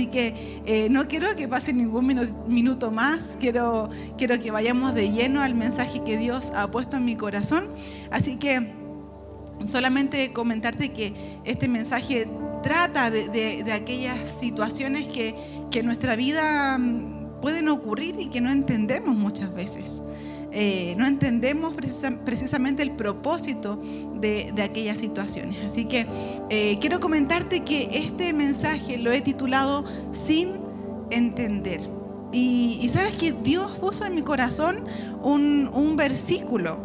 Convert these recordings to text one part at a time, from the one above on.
Así que eh, no quiero que pase ningún minuto más, quiero, quiero que vayamos de lleno al mensaje que Dios ha puesto en mi corazón. Así que solamente comentarte que este mensaje trata de, aquellas situaciones que, que en nuestra vida mm, pueden ocurrir y que no entendemos muchas veces. Eh, no entendemos precisamente el propósito de, aquellas situaciones. Así que eh, quiero comentarte que este mensaje lo he titulado Sin entender. Y, sabes que Dios puso en mi corazón un, versículo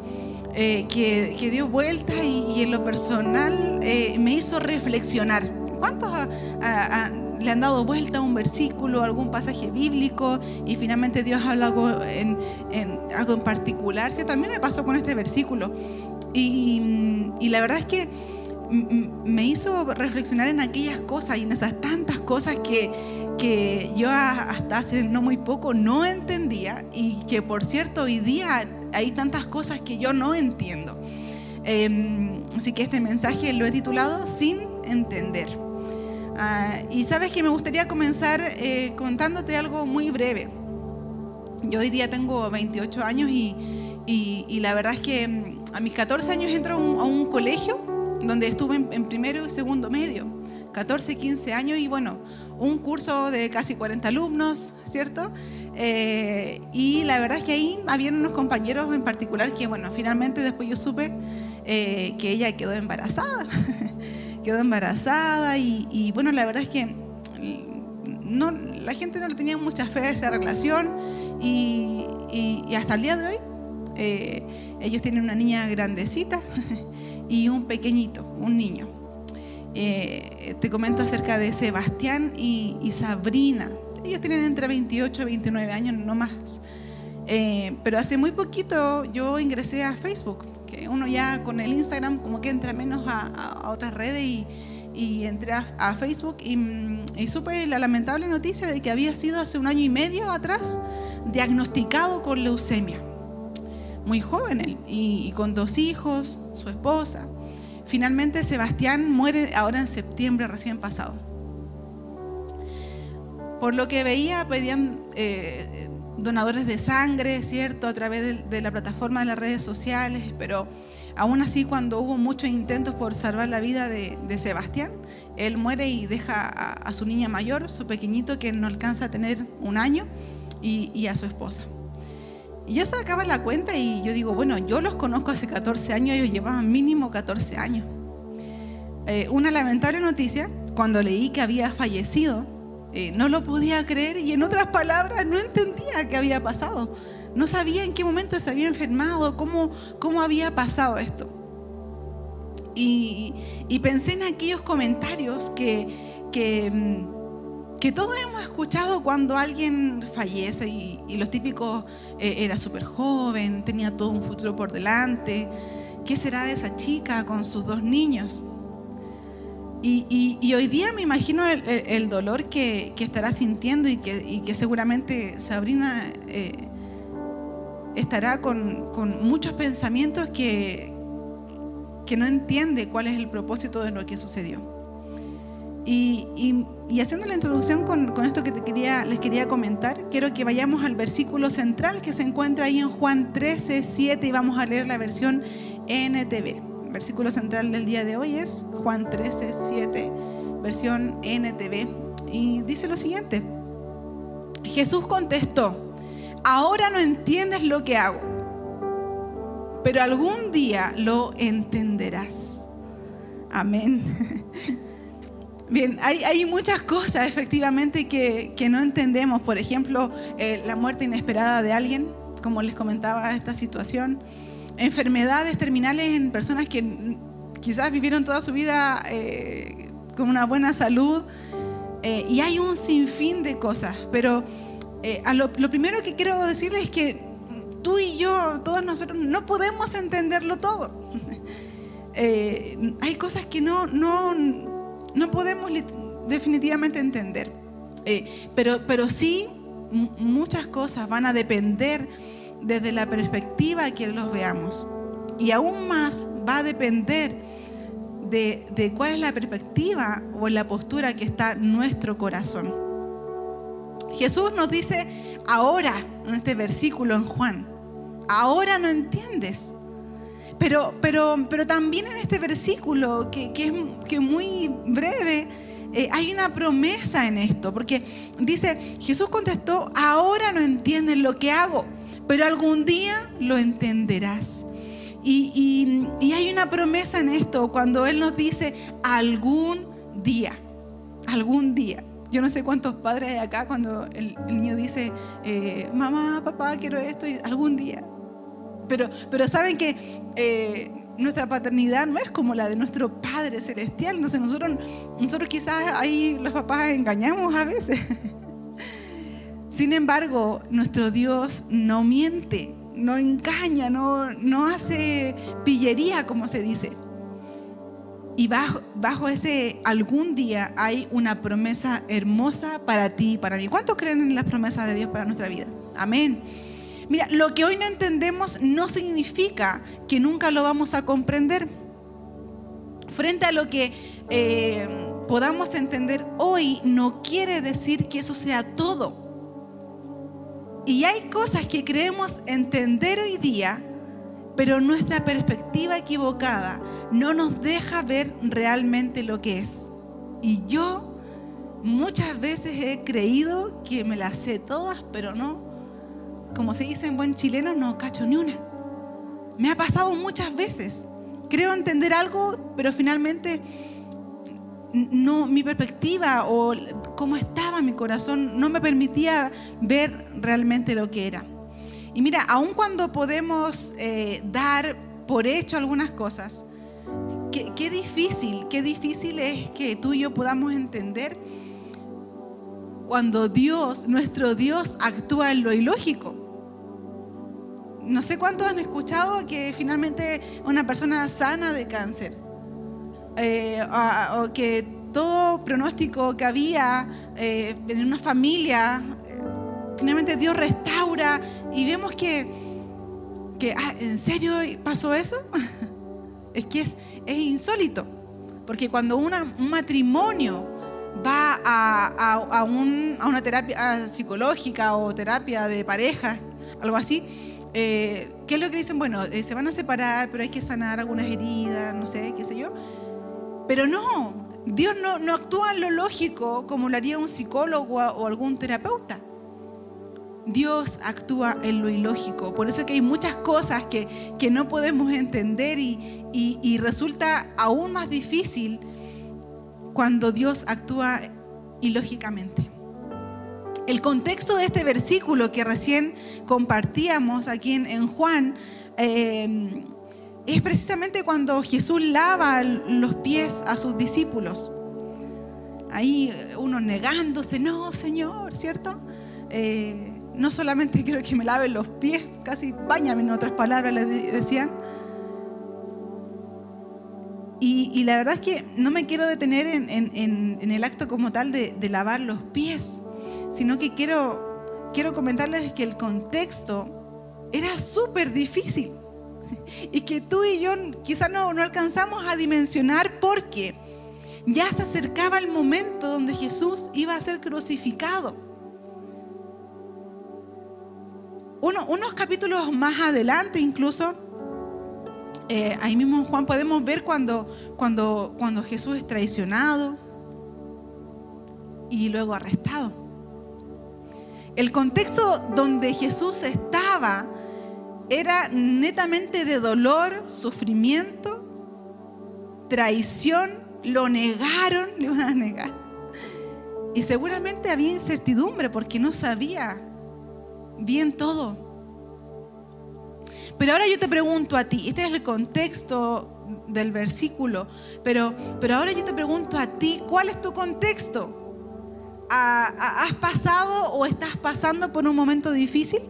eh, que, dio vuelta y, en lo personal me hizo reflexionar. ¿Cuántos le han dado vuelta a un versículo, algún pasaje bíblico y finalmente Dios habla algo en, algo en particular. A mí me pasó con este versículo y, la verdad es que me hizo reflexionar en aquellas cosas y en esas tantas cosas que, que yo hasta hace no muy poco no entendía y que por cierto hoy día hay tantas cosas que yo no entiendo. Em, así que este mensaje lo he titulado Sin entender. Ah, y sabes que me gustaría comenzar eh, contándote algo muy breve. Yo hoy día tengo 28 años y, y, la verdad es que mm, a mis 14 años entro a un, colegio donde estuve en, primero y segundo medio. 14, 15 años y bueno, un curso de casi 40 alumnos, ¿cierto? Eh, y la verdad es que ahí habían unos compañeros en particular que, bueno, finalmente después yo supe eh, que ella quedó embarazada. quedó embarazada y, bueno, la verdad es que no, la gente no le tenía mucha fe a esa relación y, hasta el día de hoy eh, ellos tienen una niña grandecita y un pequeñito, un niño. Eh, te comento acerca de Sebastián y, Sabrina. Ellos tienen entre 28 y 29 años, no más. Eh, pero hace muy poquito yo ingresé a Facebook uno ya con el Instagram como que entra menos a, otras redes y, y entré a, Facebook mm, y, supe la lamentable noticia de que había sido hace un año y medio atrás diagnosticado con leucemia. Muy joven él y, con dos hijos, su esposa. Finalmente Sebastián muere ahora en septiembre recién pasado. Por lo que veía, pedían eh, donadores de sangre, ¿cierto? A través de, la plataforma de las redes sociales, pero aún así cuando hubo muchos intentos por salvar la vida de, Sebastián, él muere y deja a, su niña mayor, su pequeñito que no alcanza a tener un año, y, a su esposa. Y yo sacaba la cuenta y yo digo, bueno, yo los conozco hace 14 años, ellos llevaban mínimo 14 años. Eh, una lamentable noticia, cuando leí que había fallecido, no lo podía creer y en otras palabras no entendía qué había pasado. No sabía en qué momento se había enfermado, cómo, cómo había pasado esto. Y, pensé en aquellos comentarios que, que, mm, que, todos hemos escuchado cuando alguien fallece y, los típicos, eh, era súper joven, tenía todo un futuro por delante. ¿Qué será de esa chica con sus dos niños? Y, hoy día me imagino el, dolor que, estará sintiendo y que, seguramente Sabrina eh, estará con, muchos pensamientos que, que no entiende cuál es el propósito de lo que sucedió. Y, haciendo la introducción con, esto que te quería, les quería comentar, quiero que vayamos al versículo central que se encuentra ahí en Juan 13, 7 y vamos a leer la versión NTV versículo central del día de hoy es Juan 13, 7, versión NTV. Y dice lo siguiente. Jesús contestó, ahora no entiendes lo que hago, pero algún día lo entenderás. Amén. Bien, hay, muchas cosas efectivamente que, no entendemos. Por ejemplo, eh, la muerte inesperada de alguien, como les comentaba esta situación enfermedades terminales en personas que quizás vivieron toda su vida eh, con una buena salud. Eh, y hay un sinfín de cosas, pero eh, lo, primero que quiero decirles es que tú y yo, todos nosotros, no podemos entenderlo todo. hay cosas que no, no, no podemos definitivamente entender, pero, pero sí muchas cosas van a depender desde la perspectiva que los veamos. Y aún más va a depender de, cuál es la perspectiva o la postura que está nuestro corazón. Jesús nos dice ahora, en este versículo en Juan, ahora no entiendes. Pero, pero, pero también en este versículo, que, que es que muy breve, eh, hay una promesa en esto, porque dice, Jesús contestó, ahora no entiendes lo que hago, pero algún día lo entenderás. Y, y, hay una promesa en esto, cuando Él nos dice, algún día, algún día. Yo no sé cuántos padres hay acá cuando el, niño dice, eh, mamá, papá, quiero esto, algún día. Pero, pero saben que eh, nuestra paternidad no es como la de nuestro Padre Celestial. Entonces nosotros, nosotros quizás ahí los papás engañamos a veces. Sin embargo, nuestro Dios no miente, no engaña, no, no hace pillería, como se dice. Y bajo, bajo ese algún día hay una promesa hermosa para ti y para mí. ¿Cuántos creen en las promesas de Dios para nuestra vida? Amén. Mira, lo que hoy no entendemos no significa que nunca lo vamos a comprender. Frente a lo que eh, podamos entender hoy, no quiere decir que eso sea todo. Y hay cosas que creemos entender hoy día, pero nuestra perspectiva equivocada no nos deja ver realmente lo que es. Y yo muchas veces he creído que me las sé todas, pero no como se dice en buen chileno, no cacho ni una. Me ha pasado muchas veces. Creo entender algo, pero finalmente no mi perspectiva o cómo estaba mi corazón no me permitía ver realmente lo que era. Y mira, aun cuando podemos eh, dar por hecho algunas cosas, qué, qué difícil, qué difícil es que tú y yo podamos entender cuando Dios, nuestro Dios, actúa en lo ilógico no sé cuántos han escuchado que finalmente una persona sana de cáncer, eh, o, que todo pronóstico que había eh, en una familia, eh, finalmente Dios restaura y vemos que, que ah, ¿en serio pasó eso? es que es, es, insólito, porque cuando un matrimonio va a, a, una terapia psicológica o terapia de pareja, algo así, eh, ¿Qué es lo que dicen? Bueno, eh, se van a separar, pero hay que sanar algunas heridas, no sé, qué sé yo. Pero no, Dios no, actúa en lo lógico como lo haría un psicólogo o algún terapeuta. Dios actúa en lo ilógico. Por eso que hay muchas cosas que, que no podemos entender y, y, y resulta aún más difícil cuando Dios actúa ilógicamente. El contexto de este versículo que recién compartíamos aquí en, Juan eh, es precisamente cuando Jesús lava los pies a sus discípulos. Ahí uno negándose, no, Señor, ¿cierto? Eh, no solamente quiero que me lave los pies, casi bañame en otras palabras, le decían. Y, la verdad es que no me quiero detener en, el acto como tal de lavar los pies sino que quiero, quiero comentarles que el contexto era súper difícil y que tú y yo quizás no, no alcanzamos a dimensionar porque ya se acercaba el momento donde Jesús iba a ser crucificado. Uno, unos capítulos más adelante incluso, eh, ahí mismo en Juan podemos ver cuando, cuando, cuando Jesús es traicionado y luego arrestado. El contexto donde Jesús estaba era netamente de dolor, sufrimiento, traición, lo negaron, le iban a negar. Y seguramente había incertidumbre porque no sabía bien todo. Pero ahora yo te pregunto a ti, este es el contexto del versículo, pero, pero ahora yo te pregunto a ti, ¿cuál es tu contexto? ¿Has pasado o estás pasando por un momento difícil?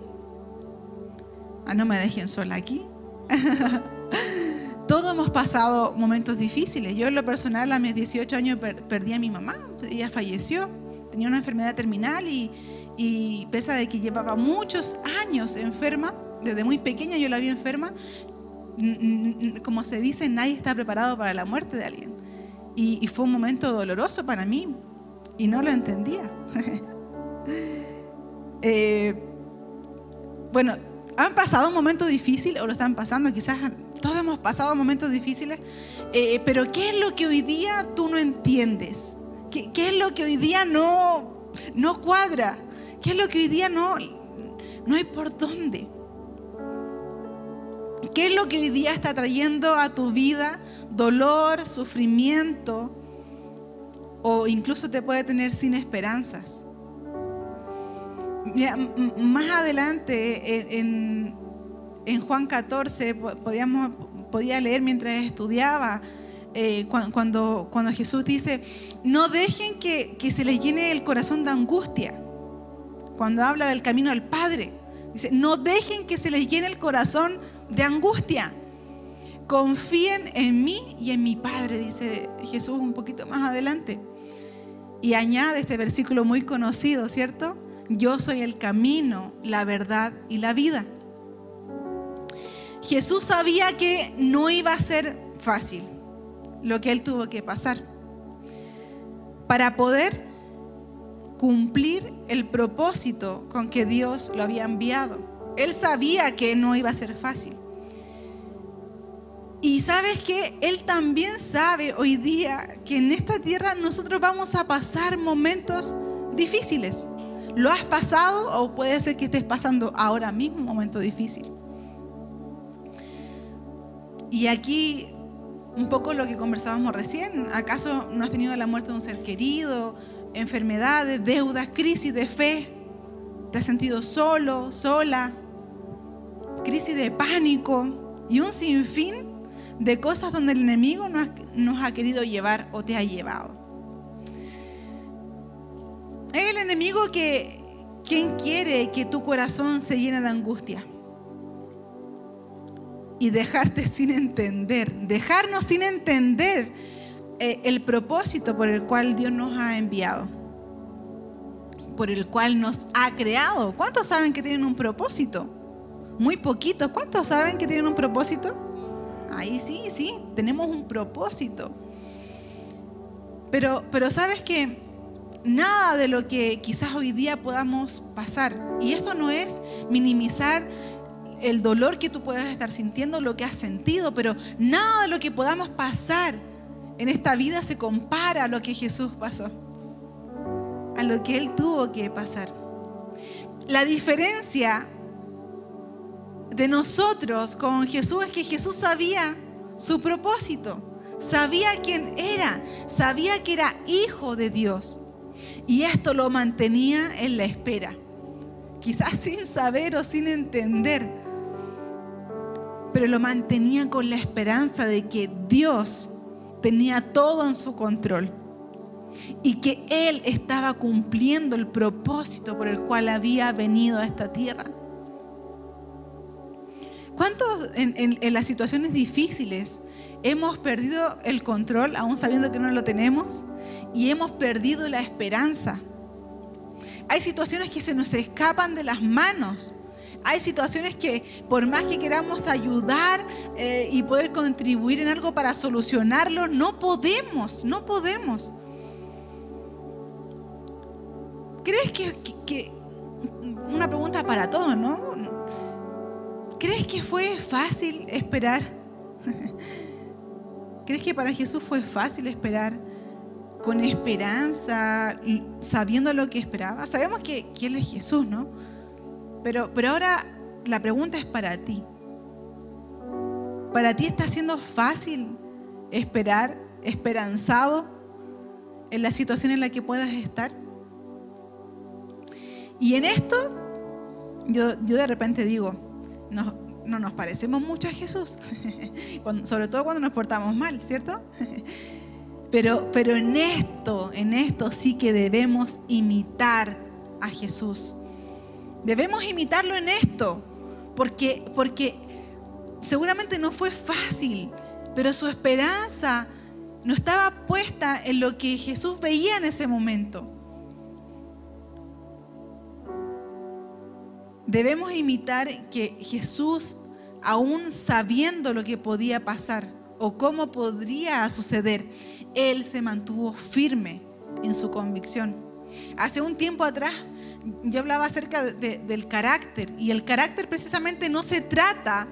Ah, no me dejen sola aquí. Todos hemos pasado momentos difíciles. Yo en lo personal a mis 18 años perdí a mi mamá. Ella falleció. Tenía una enfermedad terminal y, y pese a que llevaba muchos años enferma, desde muy pequeña yo la vi enferma, como se dice, nadie está preparado para la muerte de alguien. y fue un momento doloroso para mí y no lo entendía. Eh, bueno, han pasado momentos difíciles o lo están pasando, quizás todos hemos pasado momentos difíciles, eh, pero ¿qué es lo que hoy día tú no entiendes? ¿Qué, ¿Qué, es lo que hoy día no, no cuadra? ¿Qué es lo que hoy día no, no hay por dónde? ¿Qué es lo que hoy día está trayendo a tu vida dolor, sufrimiento o incluso te puede tener sin esperanzas? Mira, más adelante en, Juan 14 podíamos, podía leer mientras estudiaba eh, cuando, cuando Jesús dice, no dejen que, que se les llene el corazón de angustia. Cuando habla del camino al Padre, dice, no dejen que se les llene el corazón de angustia. Confíen en mí y en mi Padre, dice Jesús un poquito más adelante. Y añade este versículo muy conocido, ¿cierto? Yo soy el camino, la verdad y la vida. Jesús sabía que no iba a ser fácil lo que él tuvo que pasar para poder cumplir el propósito con que Dios lo había enviado. Él sabía que no iba a ser fácil. Y sabes que Él también sabe hoy día que en esta tierra nosotros vamos a pasar momentos difíciles. ¿Lo has pasado o puede ser que estés pasando ahora mismo un momento difícil? Y aquí un poco lo que conversábamos recién. ¿Acaso no has tenido la muerte de un ser querido, enfermedades, deudas, crisis de fe? ¿Te has sentido solo, sola? crisis de pánico y un sinfín de cosas donde el enemigo nos, ha querido llevar o te ha llevado. Es el enemigo que quien quiere que tu corazón se llene de angustia y dejarte sin entender, dejarnos sin entender eh, el propósito por el cual Dios nos ha enviado, por el cual nos ha creado. ¿Cuántos saben que tienen un propósito? Muy poquitos. ¿Cuántos saben que tienen un propósito? Ahí sí, sí, tenemos un propósito. Pero, pero sabes que nada de lo que quizás hoy día podamos pasar, y esto no es minimizar el dolor que tú puedas estar sintiendo, lo que has sentido, pero nada de lo que podamos pasar en esta vida se compara a lo que Jesús pasó, a lo que Él tuvo que pasar. La diferencia de nosotros con Jesús es que Jesús sabía su propósito, sabía quién era, sabía que era hijo de Dios. Y esto lo mantenía en la espera, quizás sin saber o sin entender, pero lo mantenía con la esperanza de que Dios tenía todo en su control y que Él estaba cumpliendo el propósito por el cual había venido a esta tierra. ¿Cuántos en, las situaciones difíciles hemos perdido el control, aún sabiendo que no lo tenemos? Y hemos perdido la esperanza. Hay situaciones que se nos escapan de las manos. Hay situaciones que por más que queramos ayudar eh, y poder contribuir en algo para solucionarlo, no podemos, no podemos. ¿Crees que, que una pregunta para todos, ¿no? ¿Crees que fue fácil esperar? ¿Crees que para Jesús fue fácil esperar con esperanza, sabiendo lo que esperaba? Sabemos que, Él es Jesús, ¿no? Pero, pero ahora la pregunta es para ti. ¿Para ti está siendo fácil esperar, esperanzado en la situación en la que puedas estar? Y en esto, yo, yo de repente digo, no nos parecemos mucho a Jesús, sobre todo cuando nos portamos mal, ¿cierto? Pero, pero en esto, en esto sí que debemos imitar a Jesús. Debemos imitarlo en esto, porque, porque seguramente no fue fácil, pero su esperanza no estaba puesta en lo que Jesús veía en ese momento. Debemos imitar que Jesús, aún sabiendo lo que podía pasar o cómo podría suceder, Él se mantuvo firme en su convicción. Hace un tiempo atrás yo hablaba acerca del carácter y el carácter precisamente no se trata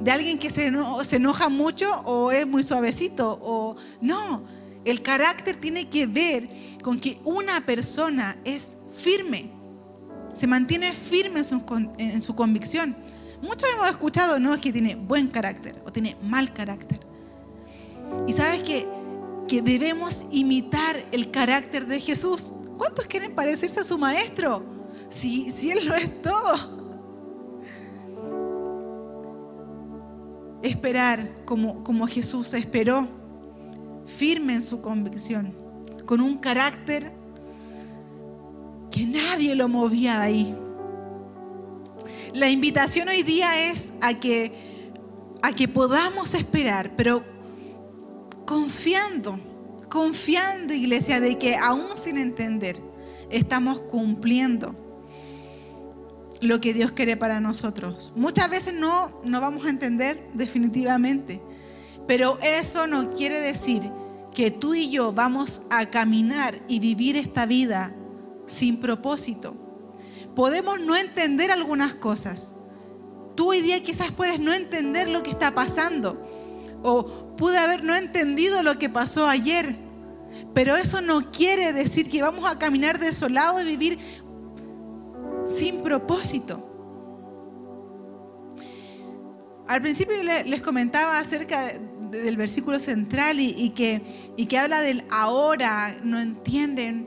de alguien que se, se enoja mucho o es muy suavecito o no, el carácter tiene que ver con que una persona es firme, se mantiene firme en su, convicción. Muchos hemos escuchado, no es que tiene buen carácter o tiene mal carácter. Y sabes que, que debemos imitar el carácter de Jesús. ¿Cuántos quieren parecerse a su maestro? Si, si Él lo es todo. Esperar como, como Jesús esperó, firme en su convicción, con un carácter que nadie lo movía de ahí. La invitación hoy día es a que, a que podamos esperar, pero confiando, confiando, iglesia, de que aún sin entender, estamos cumpliendo lo que Dios quiere para nosotros. Muchas veces no, no vamos a entender definitivamente, pero eso no quiere decir que tú y yo vamos a caminar y vivir esta vida sin propósito. Podemos no entender algunas cosas. Tú hoy día quizás puedes no entender lo que está pasando o pude haber no entendido lo que pasó ayer. Pero eso no quiere decir que vamos a caminar desolado y vivir sin propósito. Al principio les comentaba acerca del versículo central y, que, y que habla del ahora, no entienden.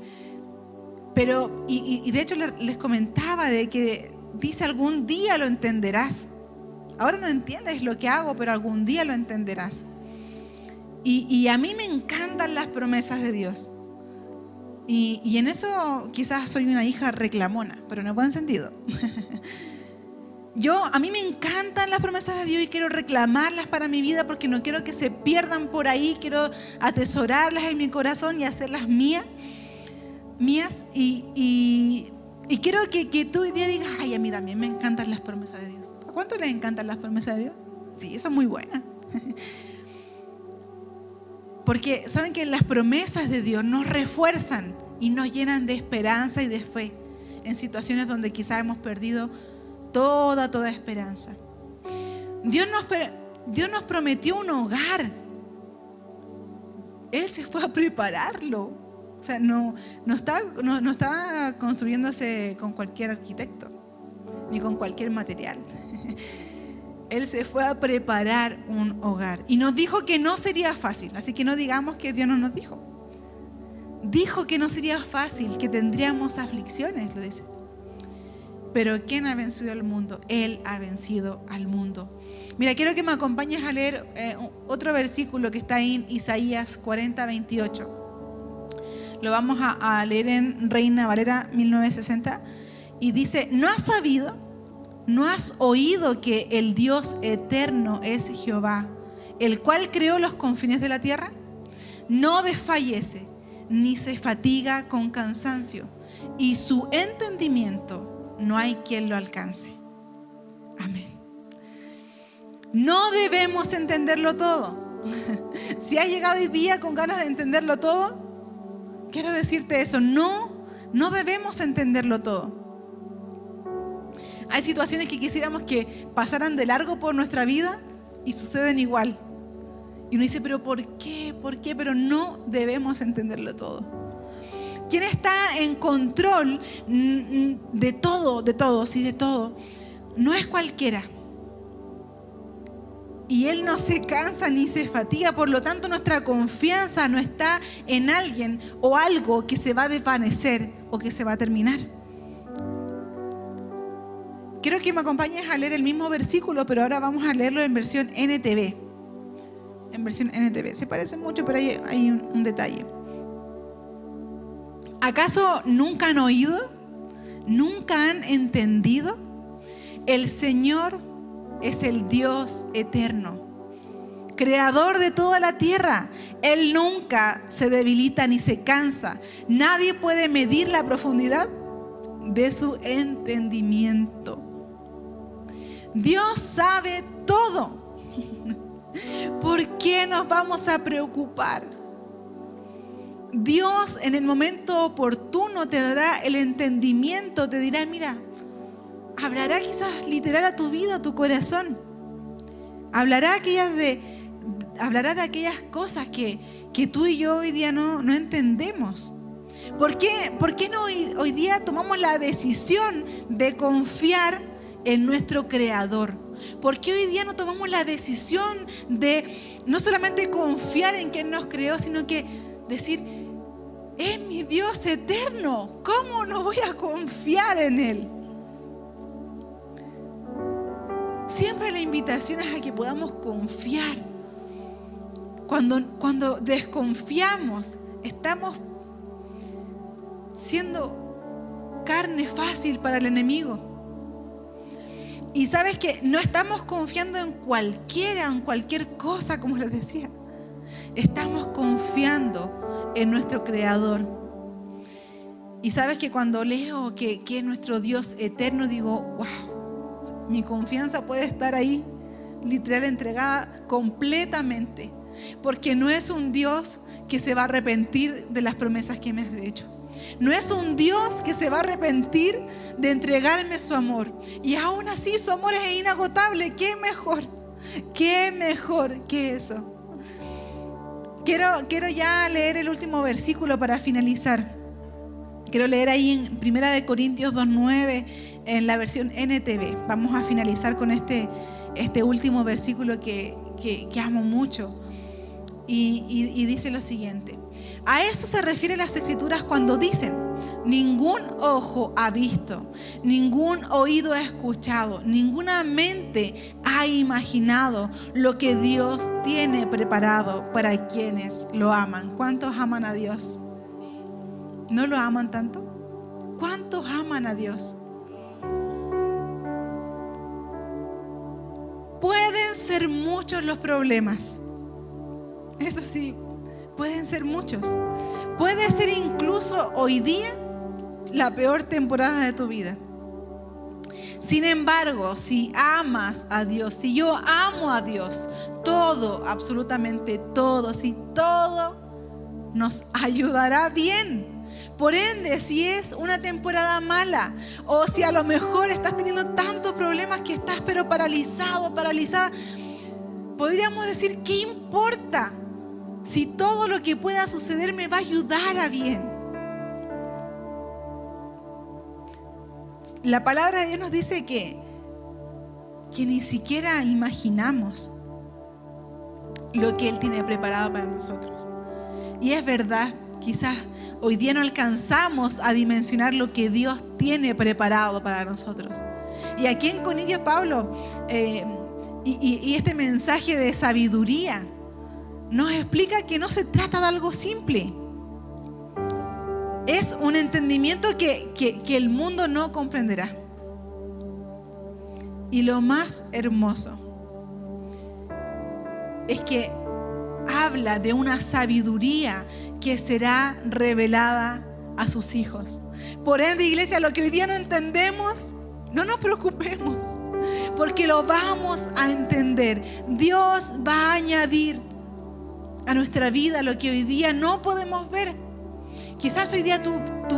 Pero, y, de hecho les comentaba de que dice algún día lo entenderás. Ahora no entiendes lo que hago, pero algún día lo entenderás. Y, y a mí me encantan las promesas de Dios. Y, y, en eso quizás soy una hija reclamona, pero en el buen sentido. Yo, a mí me encantan las promesas de Dios y quiero reclamarlas para mi vida porque no quiero que se pierdan por ahí, quiero atesorarlas en mi corazón y hacerlas mías mías y, quiero que, tú hoy día digas, ay, a mí también me encantan las promesas de Dios. ¿A cuánto les encantan las promesas de Dios? Sí, es muy buena. Porque saben que las promesas de Dios nos refuerzan y nos llenan de esperanza y de fe en situaciones donde quizás hemos perdido toda, toda esperanza. Dios nos, Dios nos prometió un hogar. Él se fue a prepararlo. O sea, no, no, está, no, está construyéndose con cualquier arquitecto, ni con cualquier material. Él se fue a preparar un hogar y nos dijo que no sería fácil, así que no digamos que Dios no nos dijo. Dijo que no sería fácil, que tendríamos aflicciones, lo dice. Pero ¿quién ha vencido al mundo? Él ha vencido al mundo. Mira, quiero que me acompañes a leer eh, otro versículo que está en Isaías 40, 28. Lo vamos a, leer en Reina Valera 1960. Y dice, ¿no has sabido? ¿No has oído que el Dios eterno es Jehová, el cual creó los confines de la tierra? No desfallece, ni se fatiga con cansancio, y su entendimiento no hay quien lo alcance. Amén. No debemos entenderlo todo. si has llegado hoy día con ganas de entenderlo todo, Quiero decirte eso, no, no debemos entenderlo todo. Hay situaciones que quisiéramos que pasaran de largo por nuestra vida y suceden igual. Y uno dice, pero ¿por qué? ¿Por qué? Pero no debemos entenderlo todo. ¿Quién está en control de todo, de todo, sí, de todo? No es cualquiera y Él no se cansa ni se fatiga, por lo tanto nuestra confianza no está en alguien o algo que se va a desvanecer o que se va a terminar. Quiero que me acompañes a leer el mismo versículo, pero ahora vamos a leerlo en versión NTV. En versión NTV. Se parece mucho, pero hay, hay un, un detalle. ¿Acaso nunca han oído? ¿Nunca han entendido? El Señor es el Dios eterno, creador de toda la tierra. Él nunca se debilita ni se cansa. Nadie puede medir la profundidad de su entendimiento. Dios sabe todo. ¿Por qué nos vamos a preocupar? Dios en el momento oportuno te dará el entendimiento, te dirá, mira, hablará quizás literal a tu vida, a tu corazón. Hablará, de, de aquellas cosas que, que tú y yo hoy día no, no entendemos. ¿Por qué, ¿Por qué no hoy, hoy día tomamos la decisión de confiar en nuestro Creador? ¿Por qué hoy día no tomamos la decisión de no solamente confiar en quien nos creó, sino que decir, es mi Dios eterno, ¿cómo no voy a confiar en Él? Siempre la invitación es a que podamos confiar. Cuando, cuando desconfiamos, estamos siendo carne fácil para el enemigo. Y sabes que no estamos confiando en cualquiera, en cualquier cosa, como les decía. Estamos confiando en nuestro Creador. Y sabes que cuando leo que, que es nuestro Dios eterno, digo, wow, mi confianza puede estar ahí, literal entregada completamente. Porque no es un Dios que se va a arrepentir de las promesas que me has hecho. No es un Dios que se va a arrepentir de entregarme su amor. Y aún así su amor es inagotable. ¿Qué mejor? ¿Qué mejor que eso? Quiero, quiero ya leer el último versículo para finalizar. Quiero leer ahí en Primera de Corintios 2.9 en la versión NTV. Vamos a finalizar con este, este último versículo que, amo mucho. y dice lo siguiente. A eso se refieren las escrituras cuando dicen, ningún ojo ha visto, ningún oído ha escuchado, ninguna mente ha imaginado lo que Dios tiene preparado para quienes lo aman. ¿Cuántos aman a Dios? ¿No lo aman tanto? ¿Cuántos aman a Dios? Ser muchos los problemas. Eso sí, pueden ser muchos. Puede ser incluso hoy día la peor temporada de tu vida. Sin embargo, si amas a Dios, si yo amo a Dios, todo, absolutamente todo, si todo nos ayudará bien. Por ende, si es una temporada mala o si a lo mejor estás teniendo tantos problemas que estás pero paralizado, paralizada, podríamos decir, ¿qué importa? si todo lo que pueda suceder me va a ayudar a bien. La palabra de Dios nos dice que, que ni siquiera imaginamos lo que Él tiene preparado para nosotros. Y es verdad, quizás hoy día no alcanzamos a dimensionar lo que Dios tiene preparado para nosotros. Y aquí en Conillo Pablo, eh, y este mensaje de sabiduría, nos explica que no se trata de algo simple. Es un entendimiento que, el mundo no comprenderá. Y lo más hermoso es que habla de una sabiduría que será revelada a sus hijos. Por ende, iglesia, lo que hoy día no entendemos, no nos preocupemos, porque lo vamos a entender. Dios va a añadir a nuestra vida lo que hoy día no podemos ver. Quizás hoy día tu,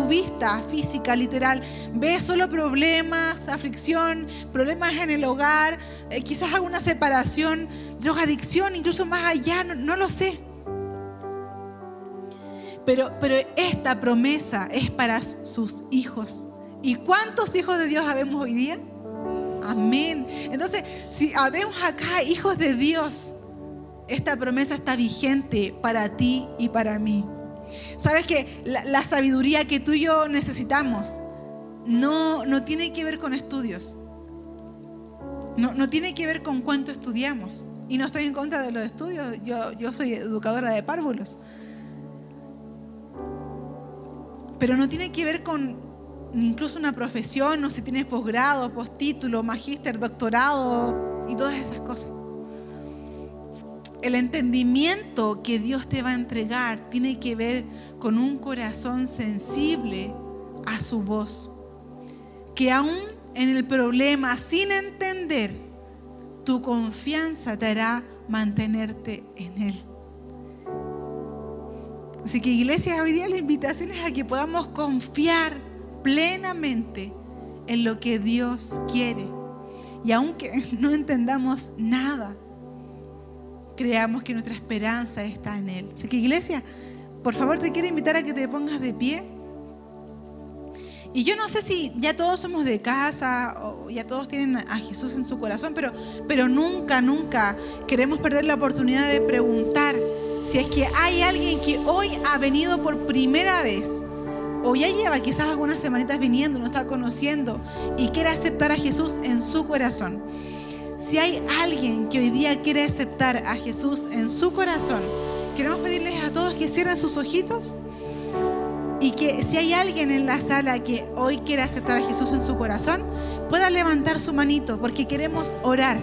vista física, literal, ve solo problemas, aflicción, problemas en el hogar, eh, quizás alguna separación, drogadicción, incluso más allá, no, lo sé. Pero, pero esta promesa es para sus hijos. ¿Y cuántos hijos de Dios habemos hoy día? Amén. Entonces, si habemos acá hijos de Dios, esta promesa está vigente para ti y para mí. Sabes que la, sabiduría que tú y yo necesitamos no, no tiene que ver con estudios. No, no, tiene que ver con cuánto estudiamos. Y no estoy en contra de los estudios. Yo, yo soy educadora de párvulos. Pero no tiene que ver con incluso una profesión, no si tienes posgrado, postítulo, magíster, doctorado y todas esas cosas. El entendimiento que Dios te va a entregar tiene que ver con un corazón sensible a su voz. Que aún en el problema, sin entender, tu confianza te hará mantenerte en Él. Así que iglesia, hoy día la invitación es a que podamos confiar plenamente en lo que Dios quiere. Y aunque no entendamos nada, creamos que nuestra esperanza está en Él. Así que iglesia, por favor te quiero invitar a que te pongas de pie. Y yo no sé si ya todos somos de casa o ya todos tienen a Jesús en su corazón, pero, pero nunca, nunca queremos perder la oportunidad de preguntar si es que hay alguien que hoy ha venido por primera vez o ya lleva quizás algunas semanitas viniendo, no está conociendo y quiere aceptar a Jesús en su corazón. Si hay alguien que hoy día quiere aceptar a Jesús en su corazón, queremos pedirles a todos que cierren sus ojitos y que si hay alguien en la sala que hoy quiere aceptar a Jesús en su corazón, pueda levantar su manito porque queremos orar.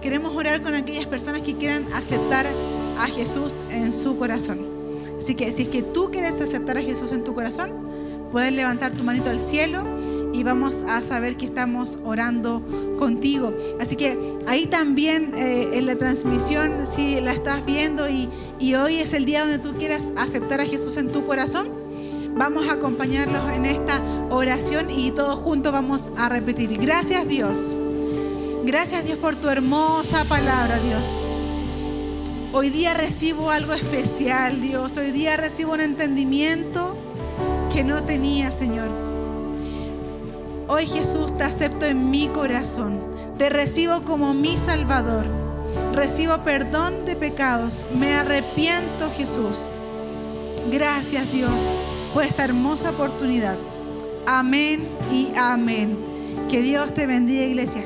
Queremos orar con aquellas personas que quieran aceptar a Jesús en su corazón. Así que si es que tú quieres aceptar a Jesús en tu corazón, puedes levantar tu manito al cielo y vamos a saber que estamos orando contigo. Así que ahí también eh, en la transmisión, si la estás viendo y, y hoy es el día donde tú quieras aceptar a Jesús en tu corazón, vamos a acompañarlos en esta oración y todos juntos vamos a repetir. Gracias Dios. Gracias Dios por tu hermosa palabra, Dios. Hoy día recibo algo especial, Dios. Hoy día recibo un entendimiento que no tenía, Señor. Hoy Jesús te acepto en mi corazón. Te recibo como mi Salvador. Recibo perdón de pecados. Me arrepiento, Jesús. Gracias, Dios, por esta hermosa oportunidad. Amén y amén. Que Dios te bendiga, iglesia.